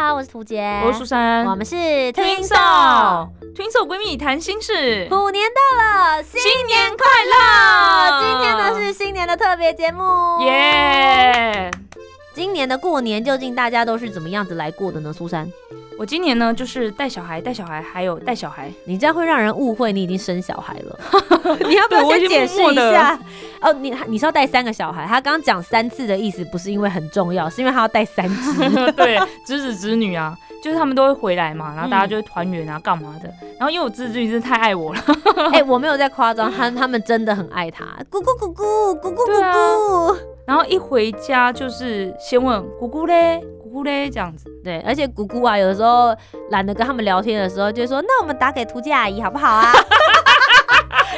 好，我是涂杰，我是苏珊，我们是 Twinsol Twinsol 闺蜜谈心事。虎年到了，新年快乐！今天呢是新年的特别节目，耶！今年的过年究竟大家都是怎么样子来过的呢？苏珊，我今年呢就是带小孩，带小孩，还有带小孩。你这样会让人误会你已经生小孩了。你要不要先解释一下？哦，你你是要带三个小孩？他刚刚讲三次的意思不是因为很重要，是因为他要带三只。对，侄子侄女啊，就是他们都会回来嘛，然后大家嗯就会团圆啊，干嘛的。然后因为我侄子侄女真的太爱我了，哎、我没有在夸张，他他们真的很爱他。咕咕咕咕咕咕咕对啊咕。然后一回家就是先问姑姑嘞，姑姑嘞这样子。对，而且姑姑啊，有的时候懒得跟他们聊天的时候，就会说：“那我们打给涂姐阿姨好不好啊？”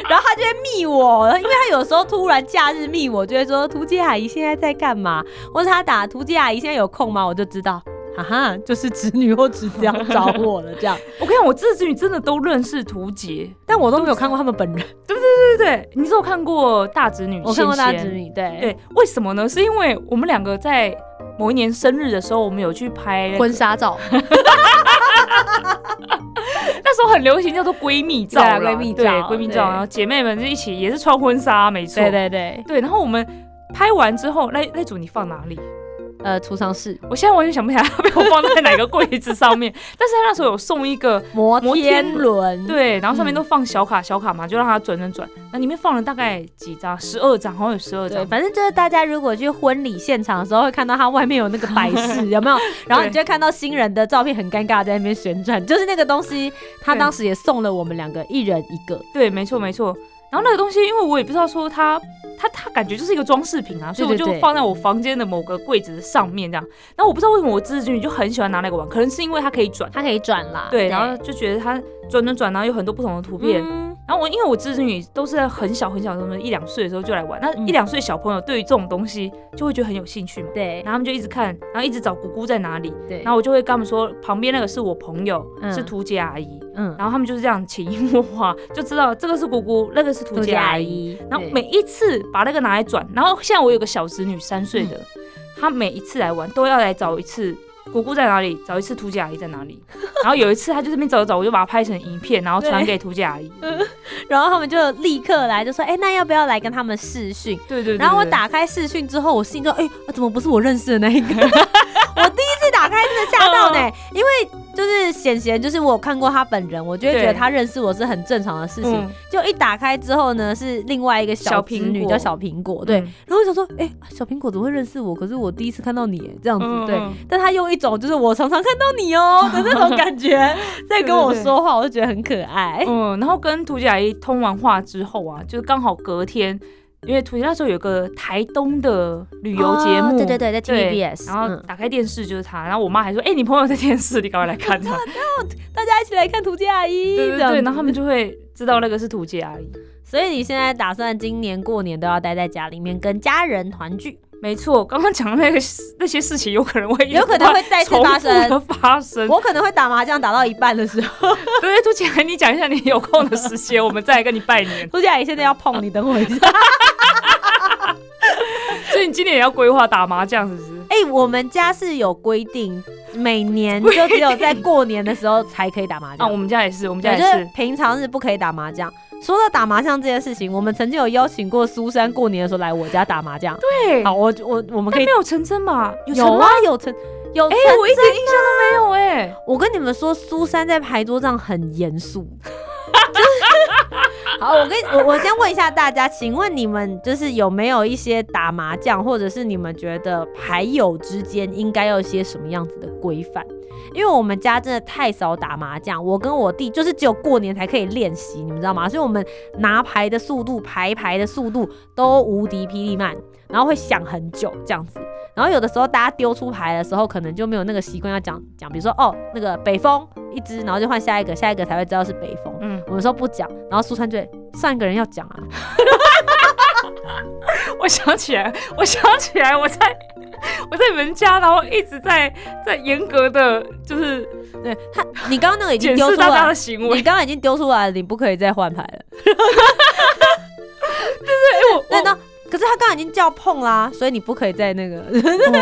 然后他就会密我，因为他有时候突然假日密我，就会说：“涂姐阿姨现在在干嘛？”或者他打涂姐阿姨现在有空吗？我就知道，哈哈，就是侄女或侄子要找我了这样。我跟你讲，我侄子侄女真的都认识图杰，但我都没有看过他们本人，对对对对，你是有看过大侄女？我看过大。侄女，对对，为什么呢？是因为我们两个在某一年生日的时候，我们有去拍婚纱照，很流行叫做闺蜜照闺蜜照闺蜜照，然后姐妹们就一起也是穿婚纱，没错，对对对，对。然后我们拍完之后，那那组你放哪里？呃，储藏室我现在完全想不起来它被我放在哪个柜子上面，但是他那时候有送一个。摩摩天天轮，对，然后上面嗯都放小卡小卡嘛，就让它转转转。那里面放了大概几张？十二张，好像有十二对，张。反正就是大家如果去婚礼现场的时候，会看到它外面有那个摆饰，有没有？然后你就会看到新人的照片很尴尬在那边旋转，就是那个东西，他当时也送了我们两个一人一个。对，没错没错。然后那个东西，因为我也不知道说它，它它感觉就是一个装饰品啊，所以我就放在我房间的某个柜子上面这样。然后我不知道为什么我侄子侄女就很喜欢拿那个玩，可能是因为它可以转，它可以转啦，对，然后就觉得它转转转，然后有很多不同的图片。嗯然后我因为我侄子女都是在很小很小的时候，一两岁的时候就来玩，那嗯。一两岁小朋友对于这种东西就会觉得很有兴趣嘛。对。然后他们就一直看，然后一直找姑姑在哪里，对，然后我就会跟他们说，旁边那个是我朋友，嗯是图姐阿姨，嗯，然后他们就是这样潜移默化，就知道这个是姑姑，那个是图杜姐姐阿姨。然后每一次把那个拿来转，然后现在我有个小侄女三岁的，嗯。她每一次来玩都要来找一次姑姑在哪里，找一次图姐阿姨在哪里。然后有一次她就这边找找，我就把它拍成影片，然后传给图姐阿姨。然后他们就立刻来，就说：“哎，那要不要来跟他们视讯？”对对对然后我打开试训之后，我心中哎、啊怎么不是我认识的那一个？我第一次打开真的吓到呢、因为就是显贤，就是我有看过他本人，我就会觉得对他认识我是很正常的事情。嗯就一打开之后呢，是另外一个小苹果女叫小苹果，对。嗯然后我想说，哎、小苹果怎么会认识我？可是我第一次看到你，哎这样子，对。但他用一种就是我常常看到你哦、的那种感觉 在跟我说话，我就觉得很可爱。嗯，然后跟图姐阿姨通完话之后啊，就是刚好隔天。因为图姐那时候有个台东的旅游节目，哦对对对在 TVBS 然后嗯打开电视就是他，然后我妈还说：“哎、你朋友在电视，你赶快来看他。大家一起来看图姐阿姨，对对对，然后他们就会知道那个是图姐阿姨。所以你现在打算今年过年都要待在家里面跟家人团聚，没错，刚刚讲的那个那些事情，有可能会有可能会再次发生发生。我可能会打麻将打到一半的时候，对对，图姐你讲一下你有空的时间，我们再来跟你拜年。朱姐你现在要碰你，等我一下。你今年也要规划打麻将，是不是？哎、我们家是有规定，每年就只有在过年的时候才可以打麻将啊，将。我们家也是，我们家也是。平常是不可以打麻将。说到打麻将这件事情，我们曾经有邀请过苏珊过年的时候来我家打麻将。对，好，我我我们可以但没有成真吧？有吗有啊？有成有哎、成我一点印象都没有哎、我跟你们说，苏珊在牌桌上很严肃。好，我跟我我先问一下大家，请问你们就是有没有一些打麻将，或者是你们觉得牌友之间应该要有一些什么样子的规范？因为我们家真的太少打麻将，我跟我弟就是只有过年才可以练习，你们知道吗？所以我们拿牌的速度、排牌的速度都无敌霹雳慢，然后会想很久这样子。然后有的时候大家丢出牌的时候，可能就没有那个习惯要讲讲，比如说哦那个北风一只，然后就换下一个，下一个才会知道是北风。嗯，我们说不讲，然后苏川就会上一个人要讲啊，我想起来，我想起来，我在 我在你们家，然后一直在在严格的就是对他，你刚刚那个已经检丢出来视大家的，行为。你刚刚已经丢出来了，你不可以再换牌了。哎，我对，那可是他刚刚已经叫碰啦，所以你不可以再那个。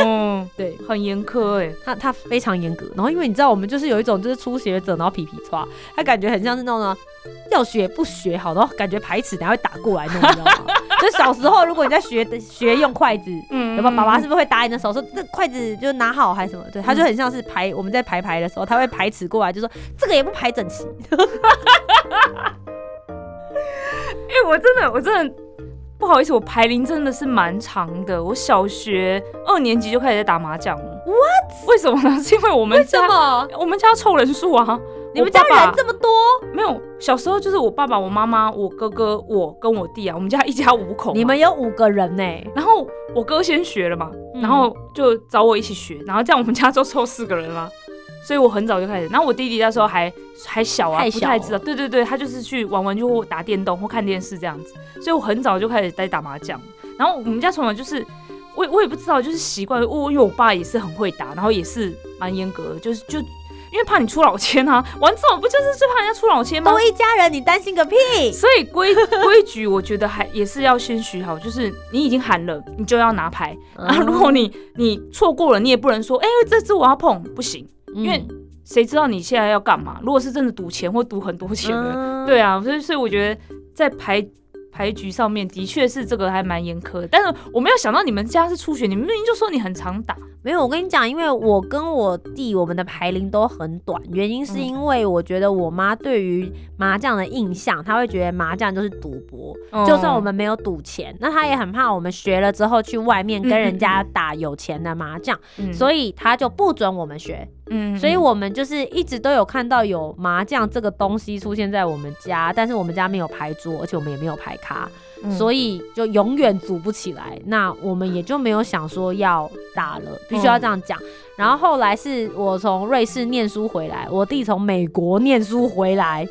哦，对很严苛哎。他他非常严格，然后因为你知道我们就是有一种就是初学者，然后皮皮抓，他感觉很像是那种呢要学不学好，然后感觉排斥，然后会打过来那种，你知道吗？就小时候如果你在学学用筷子。嗯有没有爸爸是不是会打你的手说这筷子就拿好还是什么？对，他就很像是排我们在排排的时候，他会排斥过来，就说这个也不排整齐。哎、我真的，我真的不好意思，我排龄真的是蛮长的。我小学二年级就开始在打麻将了。What？为什么呢？是因为我们家？我们家凑人数啊。你们家人这么多？没有？小时候就是我爸爸、我妈妈、我哥哥、我跟我弟啊，我们家一家五口。你们有五个人呢、然后我哥先学了嘛，嗯然后就找我一起学，然后这样我们家就凑四个人啦。所以我很早就开始，然后我弟弟那时候还还小啊，不太知道。对对对，他就是去玩玩具或打电动或看电视这样子。所以我很早就开始在打麻将。然后我们家从小就是，我我也不知道，就是习惯。我因为我爸也是很会打，然后也是蛮严格的，就是就因为怕你出老千啊，玩这种不就是最怕人家出老千吗都？一家人，你担心个屁！所以规规矩，我觉得还也是要先许好，就是你已经喊了，你就要拿牌。然后，如果你你错过了，你也不能说，哎、这只我要碰，不行，因因为谁知道你现在要干嘛？如果是真的赌钱或赌很多钱的，嗯对啊，所以所以我觉得在牌牌局上面的确是这个还蛮严苛的。但是我没有想到你们家是初学，你们明明就说你很常打，没有，我跟你讲，因为我跟我弟我们的牌龄都很短，原因是因为我觉得我妈对于麻将的印象，她会觉得麻将就是赌博，就算我们没有赌钱，那她也很怕我们学了之后去外面跟人家打有钱的麻将，嗯，所以她就不准我们学。嗯所以我们就是一直都有看到有麻将这个东西出现在我们家，但是我们家没有牌桌，而且我们也没有牌咖，所以以就永远组不起来。那我们也就没有想说要打了，必须要这样讲。然后后来是我从瑞士念书回来，我弟从美国念书回来，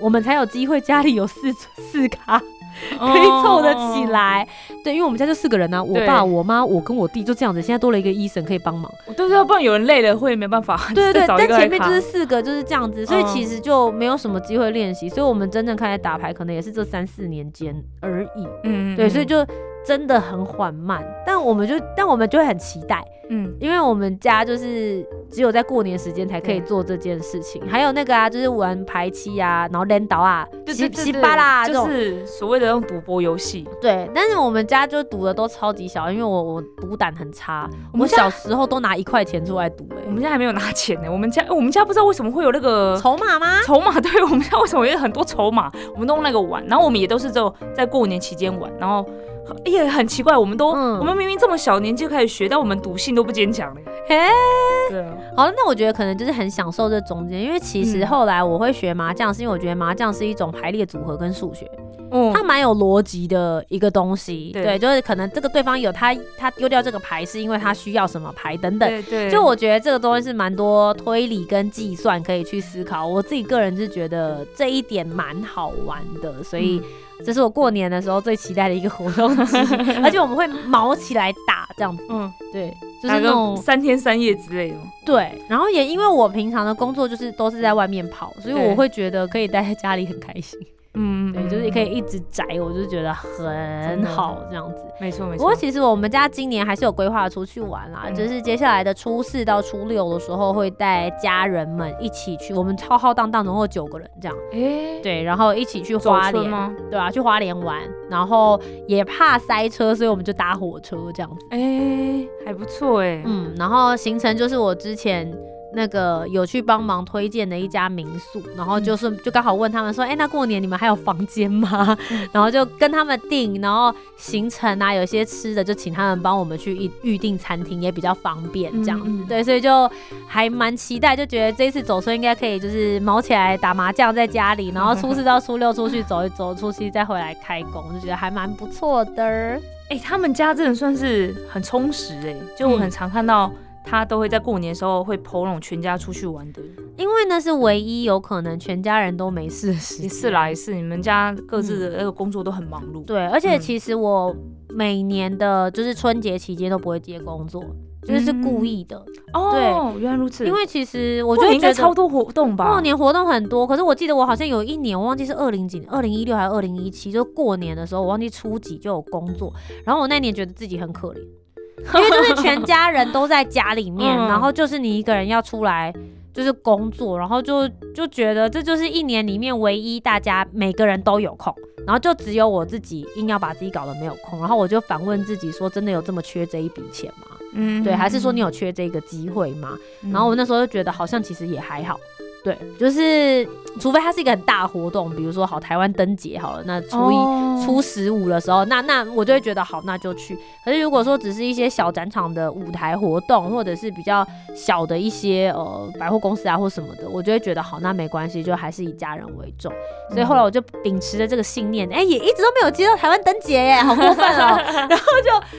我们才有机会家里有四四咖 可以凑得起。来。对，因为我们家就四个人啊，我爸、我妈、我跟我弟就这样子。现在多了一个医生可以帮忙。哦对对，不然有人累了会没办法。对对但前面就是四个就是这样子，所以嗯其实就没有什么机会练习。所以我们真正开始打牌，可能也是这三四年间而已。嗯，嗯对，所以就真的很缓慢。但我们就，但我们就会很期待，嗯因为我们家就是只有在过年时间才可以做这件事情。还有那个啊，就是玩排期啊，然后连倒啊，七七对对对对八啦。就是所谓的那种赌博游戏。对，但是我们家就赌的都超级小，因为我我赌胆很差，我我们家小时候都拿一块钱出来赌、欸，我们家还没有拿钱呢，我们家我们家不知道为什么会有那个筹码吗？筹码，对我们家为什么有很多筹码，我们都用那个玩，然后我们也都是只有在过年期间玩，然后也很奇怪，我们都、嗯我们明明这么小年纪就开始学，但我们赌性都不坚强嘞。嘿。对啊，好，那我觉得可能就是很享受这中间，因为其实嗯后来我会学麻将，是因为我觉得麻将是一种排列组合跟数学，嗯它蛮有逻辑的一个东西。对对，就是可能这个对方有他他丢掉这个牌，是因为他需要什么牌等等。对对，就我觉得这个东西是蛮多推理跟计算可以去思考，我自己个人是觉得这一点蛮好玩的，所以这是我过年的时候最期待的一个活动 而且我们会毛起来打这样子，嗯，对，就是那种三天三夜之类的。对，然后也因为我平常的工作就是都是在外面跑，所以我会觉得可以待在家里很开心。嗯，对，就是可以一直宅，我就觉得很好这样子。没错没错不过。其实我们家今年还是有规划出去玩啦，嗯就是接下来的初四到初六的时候会带家人们一起去，我们浩浩荡荡总共九个人这样，哎，对，然后一起去花莲，吗？对啊，去花莲玩，然后也怕塞车，所以我们就搭火车这样子。哎，还不错哎。嗯，然后行程就是我之前那个有去帮忙推荐的一家民宿，然后就是就刚好问他们说，哎、那过年你们还有房间吗？然后就跟他们订，然后行程啊，有些吃的就请他们帮我们去预预定餐厅，也比较方便这样子。嗯嗯对，所以就还蛮期待，就觉得这一次走村应该可以就是毛起来打麻将在家里，然后初四到初六出去走一走，初七再回来开工，就觉得还蛮不错的。哎、他们家真的算是很充实哎、就我很常看到他都会在过年的时候会那种全家出去玩的，因为那是唯一有可能全家人都没事的时间。也是啦，也是你们家各自的那个工作都很忙碌，对，而且嗯。其实我每年的就是春节期间都不会接工作，就是故意的。哦，原来如此，因为其实我觉得应该超多活动吧，过年活动很多，可是我记得我好像有一年，我忘记是二零几年，二零一六还是二零一七，就过年的时候，我忘记初几就有工作，然后我那年觉得自己很可怜，因为就是全家人都在家里面，嗯然后就是你一个人要出来。就是工作，然后就就觉得这就是一年里面唯一大家每个人都有空，然后就只有我自己硬要把自己搞得没有空，然后我就反问自己说，真的有这么缺这一笔钱吗？嗯对，还是说你有缺这个机会吗？嗯然后我那时候就觉得好像其实也还好，对，就是除非它是一个很大活动，比如说好台湾灯节好了，那初一、哦初十五的时候，那那我就会觉得好，那就去。可是如果说只是一些小展场的舞台活动，或者是比较小的一些呃百货公司啊或什么的，我就会觉得好，那没关系，就还是以家人为重。所以后来我就秉持着这个信念，哎、也一直都没有接到台湾灯节耶，好过分哦。然后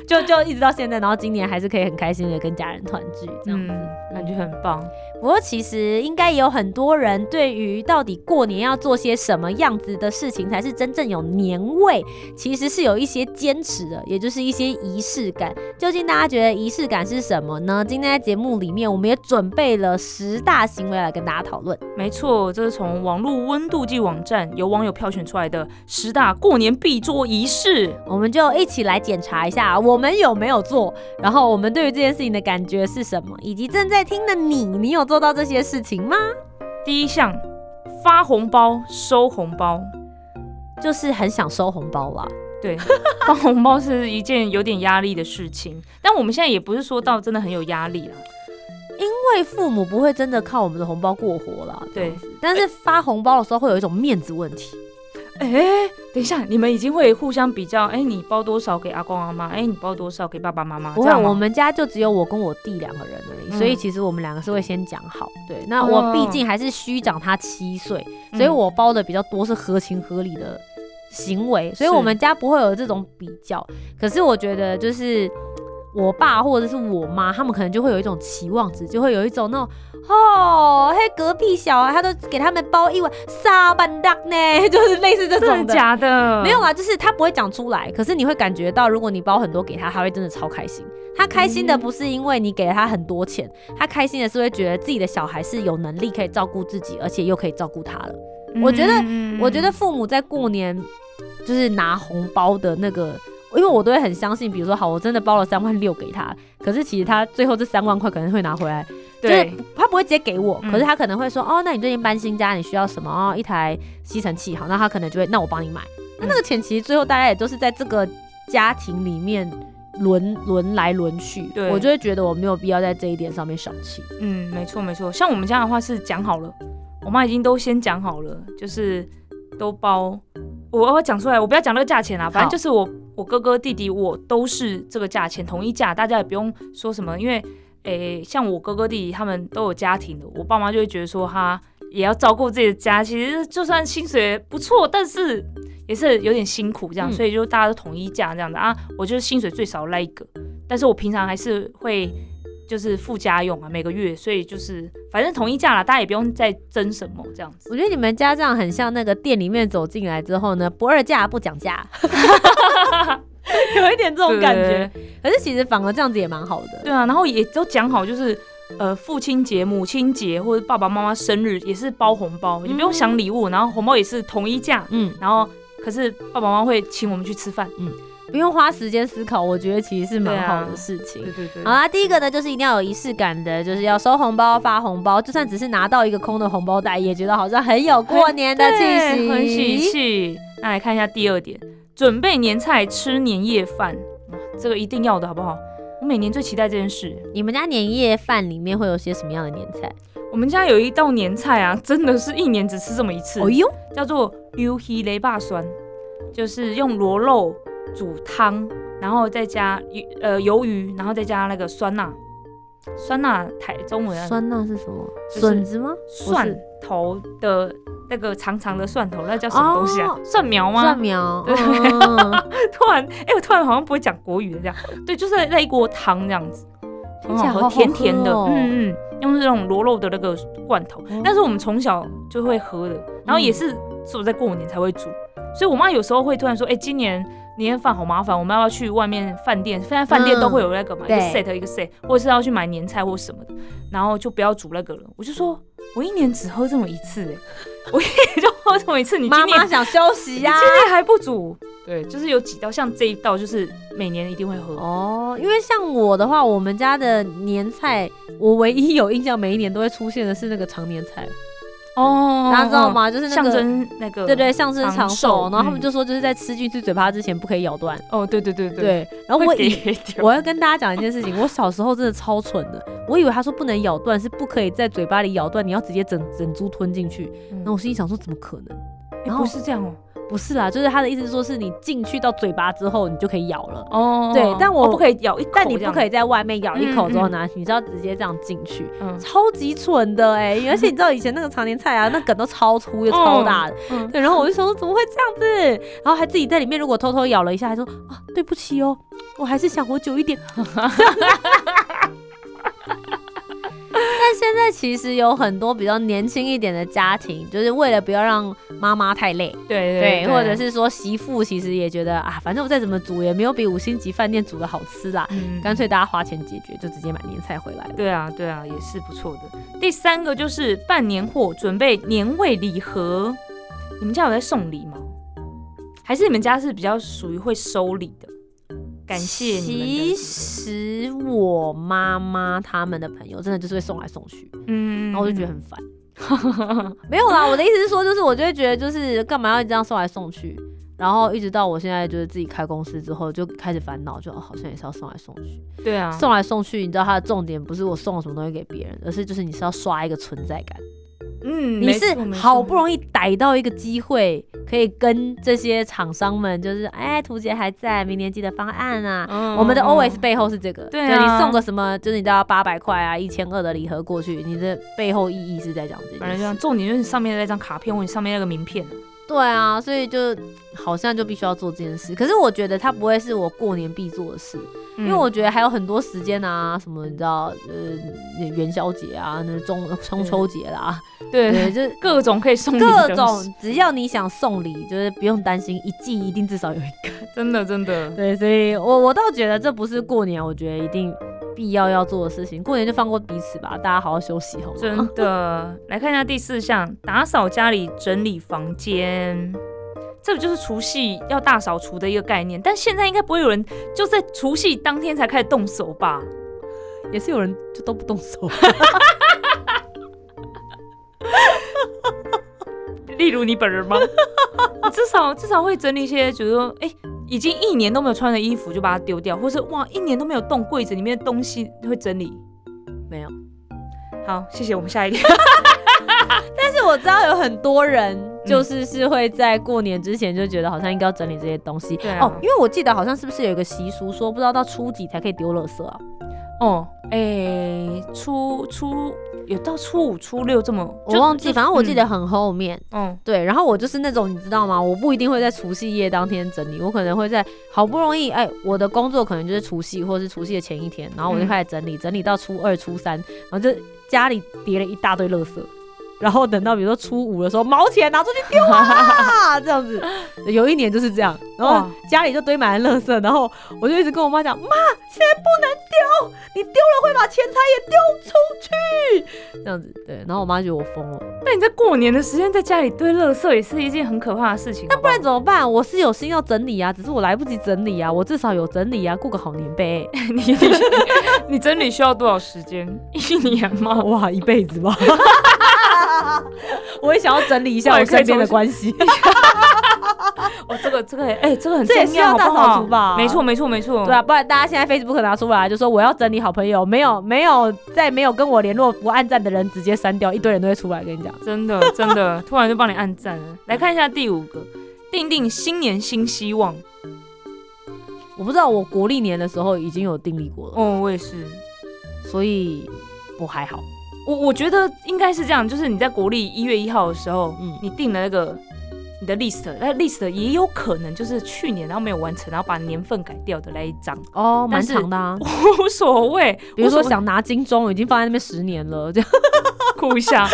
就就就一直到现在，然后今年还是可以很开心的跟家人团聚这样子。嗯，感觉很棒。不过其实应该也有很多人对于到底过年要做些什么样子的事情才是真正有年味，其实是有一些坚持的，也就是一些仪式感。究竟大家觉得仪式感是什么呢？今天在节目里面，我们也准备了十大行为来跟大家讨论。没错，这是从网络温度计网站由网友票选出来的十大过年必做仪式。我们就一起来检查一下，我们有没有做，然后我们对于这件事情的感觉是什么，以及正在听的你，你有做到这些事情吗？第一项，发红包收红包。就是很想收红包啦。对，发红包是一件有点压力的事情，但我们现在也不是说到真的很有压力啦。因为父母不会真的靠我们的红包过活啦，对。但是发红包的时候会有一种面子问题，哎、等一下，你们已经会互相比较，哎、你包多少给阿公阿妈，哎、你包多少给爸爸妈妈，不会，这样我们家就只有我跟我弟两个人而已，嗯所以其实我们两个是会先讲好。对，那哦我毕竟还是虚长他七岁，所以嗯我包的比较多是合情合理的行为，所以我们家不会有这种比较。可是我觉得就是。我爸或者是我妈，他们可能就会有一种期望值，就会有一种那种哦，嘿，隔壁小孩他都给他们包一碗沙班达呢，就是类似这种的。的假的？没有啊，就是他不会讲出来，可是你会感觉到，如果你包很多给他，他会真的超开心。他开心的不是因为你给了他很多钱，他开心的是会觉得自己的小孩是有能力可以照顾自己，而且又可以照顾他了。我觉得嗯我觉得父母在过年就是拿红包的那个，因为我都会很相信，比如说好，我真的包了三万六给他，可是其实他最后这三万块可能会拿回来，就是，他不会直接给我，嗯可是他可能会说，哦，那你最近搬新家，你需要什么？哦，一台吸尘器，好，那他可能就会，那我帮你买。那那个钱其实最后大家也都是在这个家庭里面轮轮来轮去，对我就会觉得我没有必要在这一点上面小气。嗯，没错没错。像我们家的话是讲好了，我妈已经都先讲好了，就是都包。我我讲出来，我不要讲那个价钱啦，反正就是我我哥哥弟弟我都是这个价钱，统一价，大家也不用说什么，因为诶、像我哥哥弟弟他们都有家庭的，我爸妈就会觉得说他也要照顾自己的家，其实就算薪水不错，但是也是有点辛苦这样，嗯。所以就大家都统一价这样的啊，我就是薪水最少的那一个，但是我平常还是会就是附家用啊，每个月，所以就是反正统一价啦，大家也不用再争什么这样子。我觉得你们家这样很像那个店里面走进来之后呢，不二价不讲价，有一点这种感觉。可是其实反而这样子也蛮好的。对啊，然后也都讲好，就是呃父亲节、母亲节或者爸爸妈妈生日也是包红包，你不用想礼物，然后红包也是统一价，嗯，然后可是爸爸妈妈会请我们去吃饭。不用花时间思考，我觉得其实是蛮好的事情。对对对好啦，第一个呢，就是一定要有仪式感的，就是要收红包、发红包，就算只是拿到一个空的红包袋，也觉得好像很有过年的气息，对很喜气。那来看一下第二点，准备年菜吃年夜饭，哇这个一定要的好不好？我每年最期待这件事。你们家年夜饭里面会有些什么样的年菜？我们家有一道年菜啊，真的是一年只吃这么一次，哦呦，叫做鱿鱼雷霸酸，就是用螺肉煮汤，然后再加鱼呃鱿鱼，然后再加那个酸辣。酸辣台中文啊酸辣是什么？笋子吗？蒜是头的那个长长的蒜头，那叫什么东西啊？哦蒜苗吗？蒜苗。对嗯 突然，哎、我突然好像不会讲国语的这样。对，就是那一锅汤这样子，很好喝，甜甜的，嗯嗯，用这种螺肉的那个罐头，哦但是我们从小就会喝的，然后也是只有在过年才会煮，所以我妈有时候会突然说，哎、今年。年夜饭好麻烦，我们要去外面饭店？现在饭店都会有那个嘛，一个对 set 一个 set，或者是要去买年菜或什么的，然后就不要煮那个了。我就说，我一年只喝这么一次、哎，我一年就喝这么一次，你今年妈妈想休息呀、今年还不煮？对，就是有几道，像这一道就是每年一定会喝。哦，因为像我的话，我们家的年菜，我唯一有印象，每一年都会出现的是那个常年菜，哦大家知道？吗？就是那象个。征那个对对，象征长长寿，然后他们嗯就说，就是在吃进去嘴巴之前不可以咬断。哦，对对对对，对，然后我以我要跟大家讲一件事情，我小时候真的超蠢的，我以为他说不能咬断，是不可以在嘴巴里咬断，你要直接整整株吞进去。嗯然后我心里想说，怎么可能？哎然后不是这样哦，不是啦，就是他的意思是说，是你进去到嘴巴之后，你就可以咬了。哦对但我哦不可以咬一口，但你不可以，在外面咬一口之后嗯嗯拿，你知道直接这样进去，嗯超级蠢的哎、而且你知道以前那个常年菜啊，那梗都超粗又超大的，嗯，对，然后我就想说怎么会这样子，然后还自己在里面如果偷偷咬了一下，还说啊对不起哦，我还是想活久一点。但现在其实有很多比较年轻一点的家庭，就是为了不要让妈妈太累，对对，或者是说媳妇其实也觉得啊，反正我再怎么煮也没有比五星级饭店煮的好吃啦，嗯干脆大家花钱解决，就直接买年菜回来了。对啊，对啊，也是不错的。第三个就是办年货，准备年味礼盒。你们家有在送礼吗？还是你们家是比较属于会收礼的？感谢你们其，实我妈妈他们的朋友真的就是会送来送去，嗯然后我就觉得很烦。没有啦，我的意思是说，就是我就会觉得，就是干嘛要这样送来送去，然后一直到我现在就是自己开公司之后，就开始烦恼，就、哦、好像也是要送来送去，对啊，送来送去，你知道它的重点不是我送了什么东西给别人，而是就是你是要刷一个存在感。嗯，你是好不，容易逮到一个机会，可以跟这些厂商们，就是哎，图杰还在，明年记得方案啊。嗯我们的 always 背后是这个，对你送个什么，就是你知道八百块啊、一千二的礼盒过去，你的背后意义是在讲这件事。反正就这样，重点就是上面的那张卡片或者上面那个名片。对啊，所以就好像就必须要做这件事。可是我觉得它不会是我过年必做的事，因因为我觉得还有很多时间啊，什么你知道，呃，元宵节啊，那中中秋节啦，对。对，就是 各种可以送各种，只要你想送礼，就是不用担心，一季一定至少有一个。真的真的，对，所以我我倒觉得这不是过年，我觉得一定必要要做的事情。过年就放过彼此吧，大家好好休息好吗？真的。来看一下第四项，打扫家里，整理房间。这不就是除夕要大扫除的一个概念？但现在应该不会有人就在除夕当天才开始动手吧？也是有人就都不动手。例如你本人吗？你 至少至少会整理一些，比如说，哎、已经一年都没有穿的衣服就把它丢掉，或是哇，一年都没有动柜子里面的东西会整理。没有，好，谢谢，我们下一个。但是我知道有很多人就是是会在过年之前就觉得好像应该要整理这些东西。对啊哦，因为我记得好像是不是有一个习俗说，不知道到初几才可以丢垃圾啊？哦，哎、初初有到初五、初六这么，我忘记，反正我记得嗯很后面。嗯对，然后我就是那种你知道吗？我不一定会在除夕夜当天整理，我可能会在好不容易，哎，我的工作可能就是除夕或是除夕的前一天，然后我就嗯开始整理，整理到初二、初三，然后就家里叠了一大堆垃圾，然后等到比如说初五的时候，毛起来拿出去丢啊，这样子。有一年就是这样，然后家里就堆满了垃圾，然后我就一直跟我妈讲，妈，现在不能丢，你丢了会把钱财也丢出去，这样子。对，然后我妈觉得我疯了。那你在过年的时间在家里堆垃圾也是一件很可怕的事情。那不然怎么办？我是有心要整理啊，只是我来不及整理啊。我至少有整理啊，过个好年呗。你你你整理需要多少时间？一年吗？哇，一辈子吧。我也想要整理一下我身边的关系。哦，这个这个哎、这个很这也重要，是要大好不好扫除吧没错没错没错，对啊，不然大家现在 Facebook 拿出来就说我要整理好朋友，没有 没有在没有跟我联络不按赞的人直接删掉，一堆人都会出来跟你讲。真的真的，突然就帮你按赞了。来看一下第五个，定定新年新希望。我不知道我国历年的时候已经有定立过了，哦，我也是，所以我还好。我我觉得应该是这样，就是你在国历一月一号的时候，嗯你定了那个你的 list，那 list 也有可能就是去年然后没有完成，然后把年份改掉的那一张，哦，蛮长的啊。无所谓。比如说想拿金钟，已经放在那边十年了，这样。哭一下，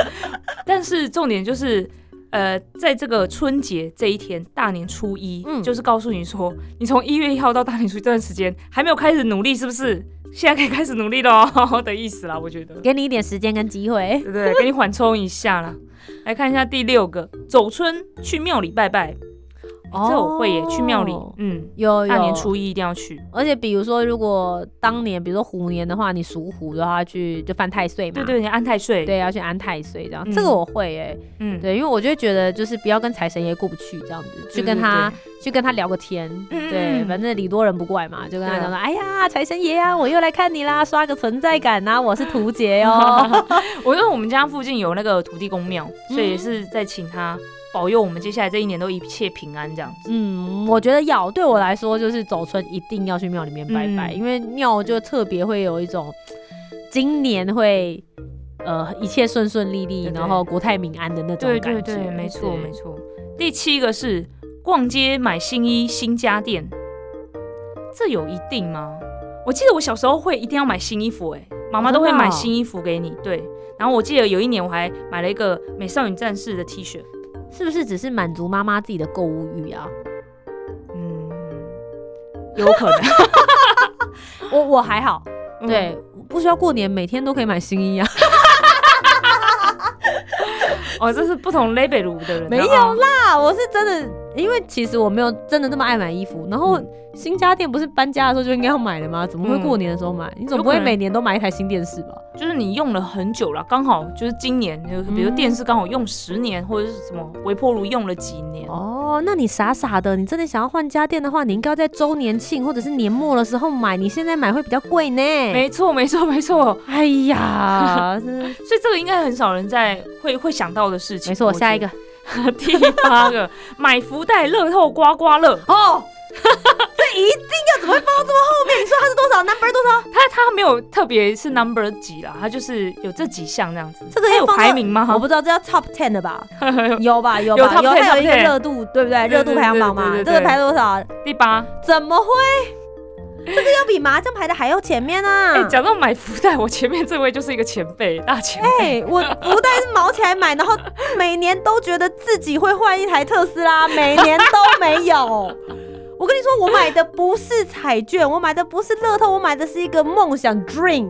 但是重点就是。呃，在这个春节这一天，大年初一，嗯就是告诉你说，你从一月一号到大年初一这段时间还没有开始努力，是不是？现在可以开始努力了哦 的意思啦，我觉得。给你一点时间跟机会对。不对？给你缓冲一下啦。来看一下第六个，走春去庙里拜拜，哦这我会耶，去庙里，嗯，有大年初一一定要去。而且比如说，如果当年比如说虎年的话，你属虎的话，去就犯太岁嘛。对对，你安太岁，对，要去安太岁这样，嗯这个我会耶、嗯，对，因为我就觉得就是不要跟财神爷过不去这样子，去跟他对去跟他聊个天，嗯对，嗯反正礼多人不怪嘛，就跟他讲说，哎呀，财神爷啊，我又来看你啦，刷个存在感啊，我是图 杰哦。我因为我们家附近有那个土地公庙，所以是在请他保佑我们接下来这一年都一切平安这样子。嗯，我觉得要对我来说，就是走春一定要去庙里面拜拜，嗯因为庙就特别会有一种今年会。呃，一切顺顺利利，对对然后国泰民安的那种感觉。对对，没错没错。第七个是逛街买新衣新家电，这有一定吗？我记得我小时候会一定要买新衣服、哎，妈妈都会买新衣服给你。对，然后我记得有一年我还买了一个美少女战士的 T 恤，是不是只是满足妈妈自己的购物欲啊？嗯，有可能。我我还好，嗯对，不需要过年每天都可以买新衣啊。哦，这是不同 label 的人，没有哦啦，我是真的，因为其实我没有真的那么爱买衣服。然后嗯新家电不是搬家的时候就应该要买的吗？怎么会过年的时候买？你总不会每年都买一台新电视吧？就是你用了很久了，刚好就是今年，就是比如嗯电视刚好用十年，或者是什么微波炉用了几年。哦，那你傻傻的，你真的想要换家电的话，你应该要在周年庆或者是年末的时候买，你现在买会比较贵呢。没错，没错，没错。哎呀，所以这个应该很少人在会会想到的事情。没错，我下一个 第八个，买福袋、乐透、刮刮乐。哦，这一定要怎么会放到这么后面？你说它是多少？number 多少？它它没有特别是 number 几啦，它就是有这几项这样子。它这个要放到排名吗？我不知道，这叫 top ten 的 吧？有吧，有有吧有10还有一个热度，对不对？热度排行榜嘛，这个排多少？第八。怎么会？这个要比麻将牌的还要前面啊！哎、讲到买福袋，我前面这位就是一个前辈，大前辈。哎、我福袋是毛起来买，然后每年都觉得自己会换一台特斯拉，每年都没有。我跟你说，我买的不是彩券，我买的不是乐透，我买的是一个梦想 dream。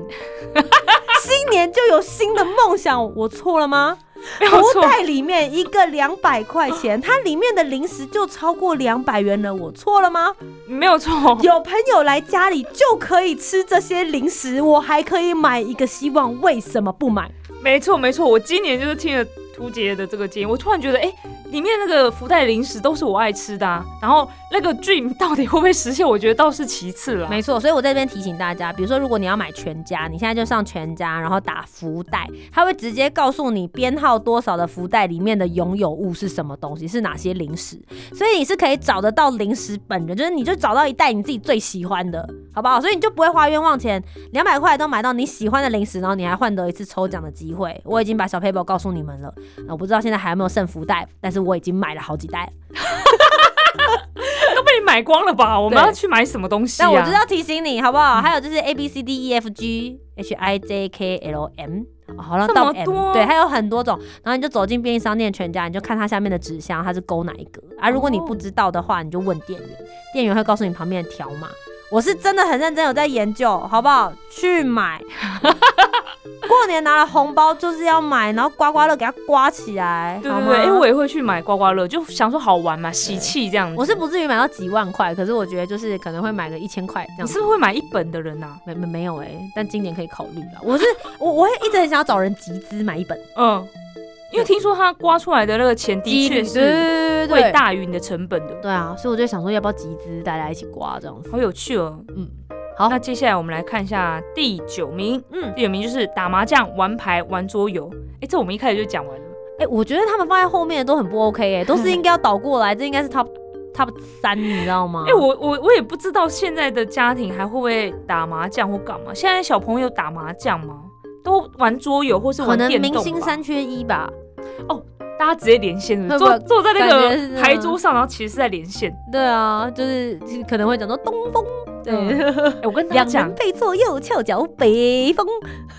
新年就有新的梦想，我错了吗？福袋里面一个两百块钱，它里面的零食就超过两百元了，我错了吗？没有错。有朋友来家里就可以吃这些零食，我还可以买一个希望，为什么不买？没错，没错，我今年就是听了图杰的这个建议，我突然觉得，哎、里面那个福袋零食都是我爱吃的啊。然后那个 dream 到底会不会实现，我觉得倒是其次了。没错，所以我在这边提醒大家，比如说如果你要买全家，你现在就上全家，然后打福袋，它会直接告诉你编号多少的福袋里面的拥有物是什么东西，是哪些零食，所以你是可以找得到零食本人，就是你就找到一袋你自己最喜欢的，好不好？所以你就不会花冤枉钱，两百块都买到你喜欢的零食，然后你还换得一次抽奖的机会。我已经把小 paper 告诉你们了，我不知道现在还有没有剩福袋，但是我已经买了好几袋了。都被你买光了吧？我们要去买什么东西、啊？但我就是要提醒你，好不好？还有就是 A B C D E F G H I J K L M，好了，这到么 M，多对，还有很多种。然后你就走进便利商店全家，你就看它下面的纸箱，它是勾哪一个啊？如果你不知道的话，你就问店员，店员会告诉你旁边的条码。我是真的很认真有在研究，好不好？去买。过年拿了红包就是要买，然后刮刮乐给它刮起来，对对对，哎、我也会去买刮刮乐，就想说好玩嘛，喜气这样子。我是不至于买到几万块，可是我觉得就是可能会买个一千块这样。你是不是会买一本的人呐、啊？没没没有哎、但今年可以考虑了。我是我我会一直很想要找人集资买一本，嗯，因为听说他刮出来的那个钱的确是会大于你的成本的，对啊，所以我就想说，要不要集资，大家一起刮这样子？好有趣哦。嗯，好那接下来我们来看一下第九名，嗯，第九名就是打麻将、玩牌、玩桌游。哎，这我们一开始就讲完了。哎、我觉得他们放在后面的都很不 OK 哎、都是应该要倒过来，这应该是 top top 三，你知道吗？哎、我我我也不知道现在的家庭还会不会打麻将或干嘛。现在小朋友打麻将吗？都玩桌游或是可能玩电动吧明星三缺一吧。大家直接连线坐坐在那个样牌桌上，然后其实是在连线。对啊，就是就是可能会讲说东风，对，哎我跟大家两讲人，配错右翘脚北风。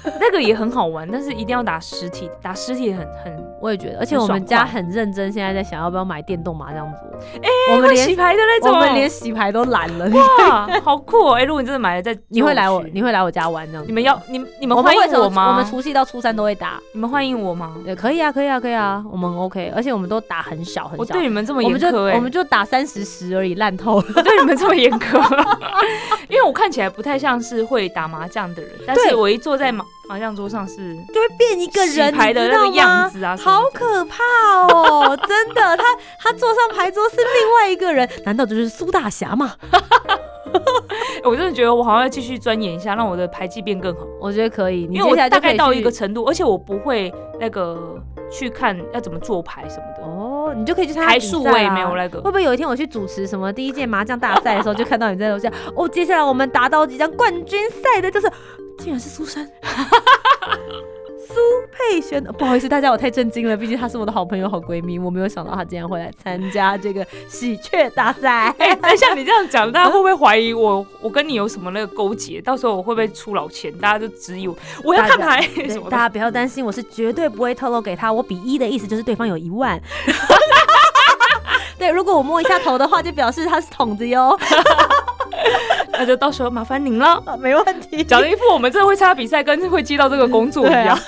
那个也很好玩，但是一定要打实体，打实体很很。我也觉得，而且我们家很认真，现在在想要不要买电动麻将桌。哎、我们连洗牌的那种，我们连洗牌都懒了。哇，好酷哦！哎、如果你真的买了，再你会来我你会来我家玩这样子？你们要你你们欢迎我吗？我们除夕到初三都会打，你们欢迎我吗？也可以啊，可以啊，可以啊，我们 OK，而且我们都打很小很小我对，你们这么我们就我们就打三十十而已，烂透了。我对你们这么严苛，因为我看起来不太像是会打麻将的人，但是我一坐在麻麻将桌上是就会变一个人，的那个样？子啊，好可怕哦！真的，他他坐上牌桌是另外一个人，难道就是苏大侠吗？我真的觉得我好像要继续钻研一下，让我的牌技变更好，我觉得可以，你因为我大概到一个程度，而且我不会那个去看要怎么做牌什么的，哦，你就可以去参加比赛啊数我也没有那个会。不会有一天我去主持什么第一届麻将大赛的时候，就看到你在楼下？哦，接下来我们达到即将冠军赛的就是，竟然是苏珊，苏佩璇。呃不好意思，大家我太震惊了，毕竟她是我的好朋友、好闺蜜，我没有想到她竟然会来参加这个喜鹊大赛。哎、等一下你这样讲，大家会不会怀疑我我跟你有什么那个勾结？到时候我会不会出老千？大家就质疑我，我要看牌什么。大家不要担心，我是绝对不会透露给他。我比一的意思就是对方有一万。对，如果我摸一下头的话，就表示他是筒子哟。那就到时候麻烦您了。啊没问题。讲的一副我们真的会参加比赛，跟会接到这个工作一对样啊。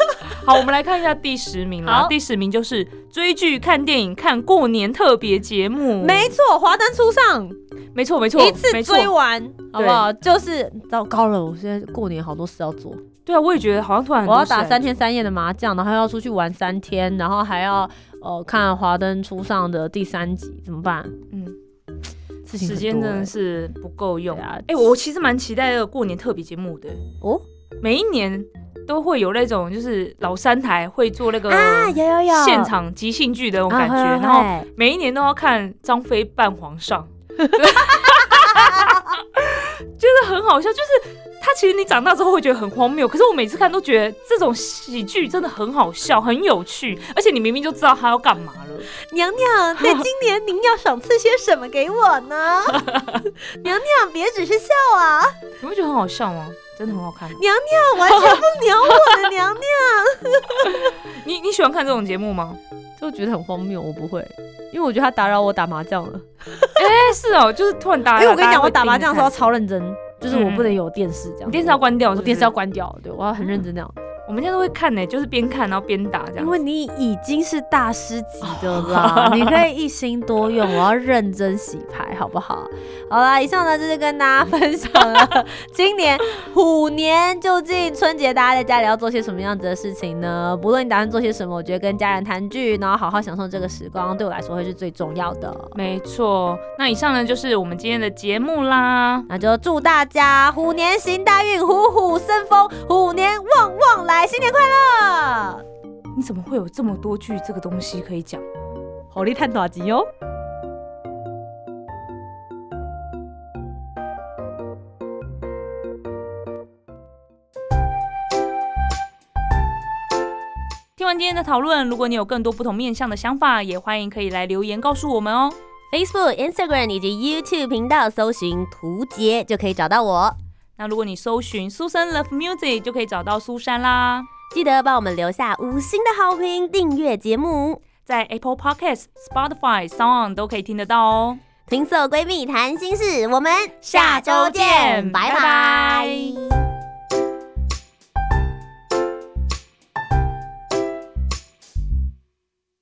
好，我们来看一下第十名啦好。第十名就是追剧、看电影、看过年特别节目。没错，华灯初上，没错，没错，一次追完，好不好？就是糟糕了，我现在过年好多事要做，对啊，我也觉得好像突然我要打三天三夜的麻将，然后要出去玩三天，然后还要呃看华灯初上的第三集，怎么办？嗯，事情时间真的是不够用。啊。哎、我其实蛮期待这个过年特别节目的，哦每一年都会有那种就是老三台会做那个啊，有有有现场即兴剧的那种感觉，然后每一年都要看张飞扮皇上，觉得很好笑。就是他其实你长大之后会觉得很荒谬，可是我每次看都觉得这种喜剧真的很好笑，很有趣，而且你明明就知道他要干嘛了。娘娘，在今年您要赏赐些什么给我呢？娘娘，别只是笑啊！你不觉得很好笑吗？真的很好看。娘娘完全不鸟我的娘娘，你你喜欢看这种节目吗？就觉得很荒谬。我不会，因为我觉得他打扰我打麻将了。哎、是哦，就是突然打。因为我跟你讲，我打麻将的时候超认真，就是我嗯不能有电视这样电视要关掉是是，我电视要关掉，对我要很认真这样。我们现在都会看呢、就是边看然后边打这样。因为你已经是大师级的啦，你可以一心多用。我要认真洗牌，好不好？好啦，以上呢就是跟大家分享了 今年虎年究竟春节大家在家里要做些什么样子的事情呢？不论你打算做些什么，我觉得跟家人团聚，然后好好享受这个时光，对我来说会是最重要的。没错，那以上呢就是我们今天的节目啦。那就祝大家虎年行大运，虎虎生风，虎年旺旺来，新年快乐！你怎么会有这么多句这个东西可以讲？火力探短集哦。听完今天的讨论，如果你有更多不同面向的想法，也欢迎可以来留言告诉我们哦。Facebook、Instagram 以及 YouTube 频道搜寻“图杰”就可以找到我。那如果你搜寻苏珊 Love Music，就可以找到苏珊啦。记得帮我们留下五星的好评，订阅节目。在 Apple Podcast、Spotify、Sound 都可以听得到哦。平色闺蜜谈心事，我们下周见拜拜拜拜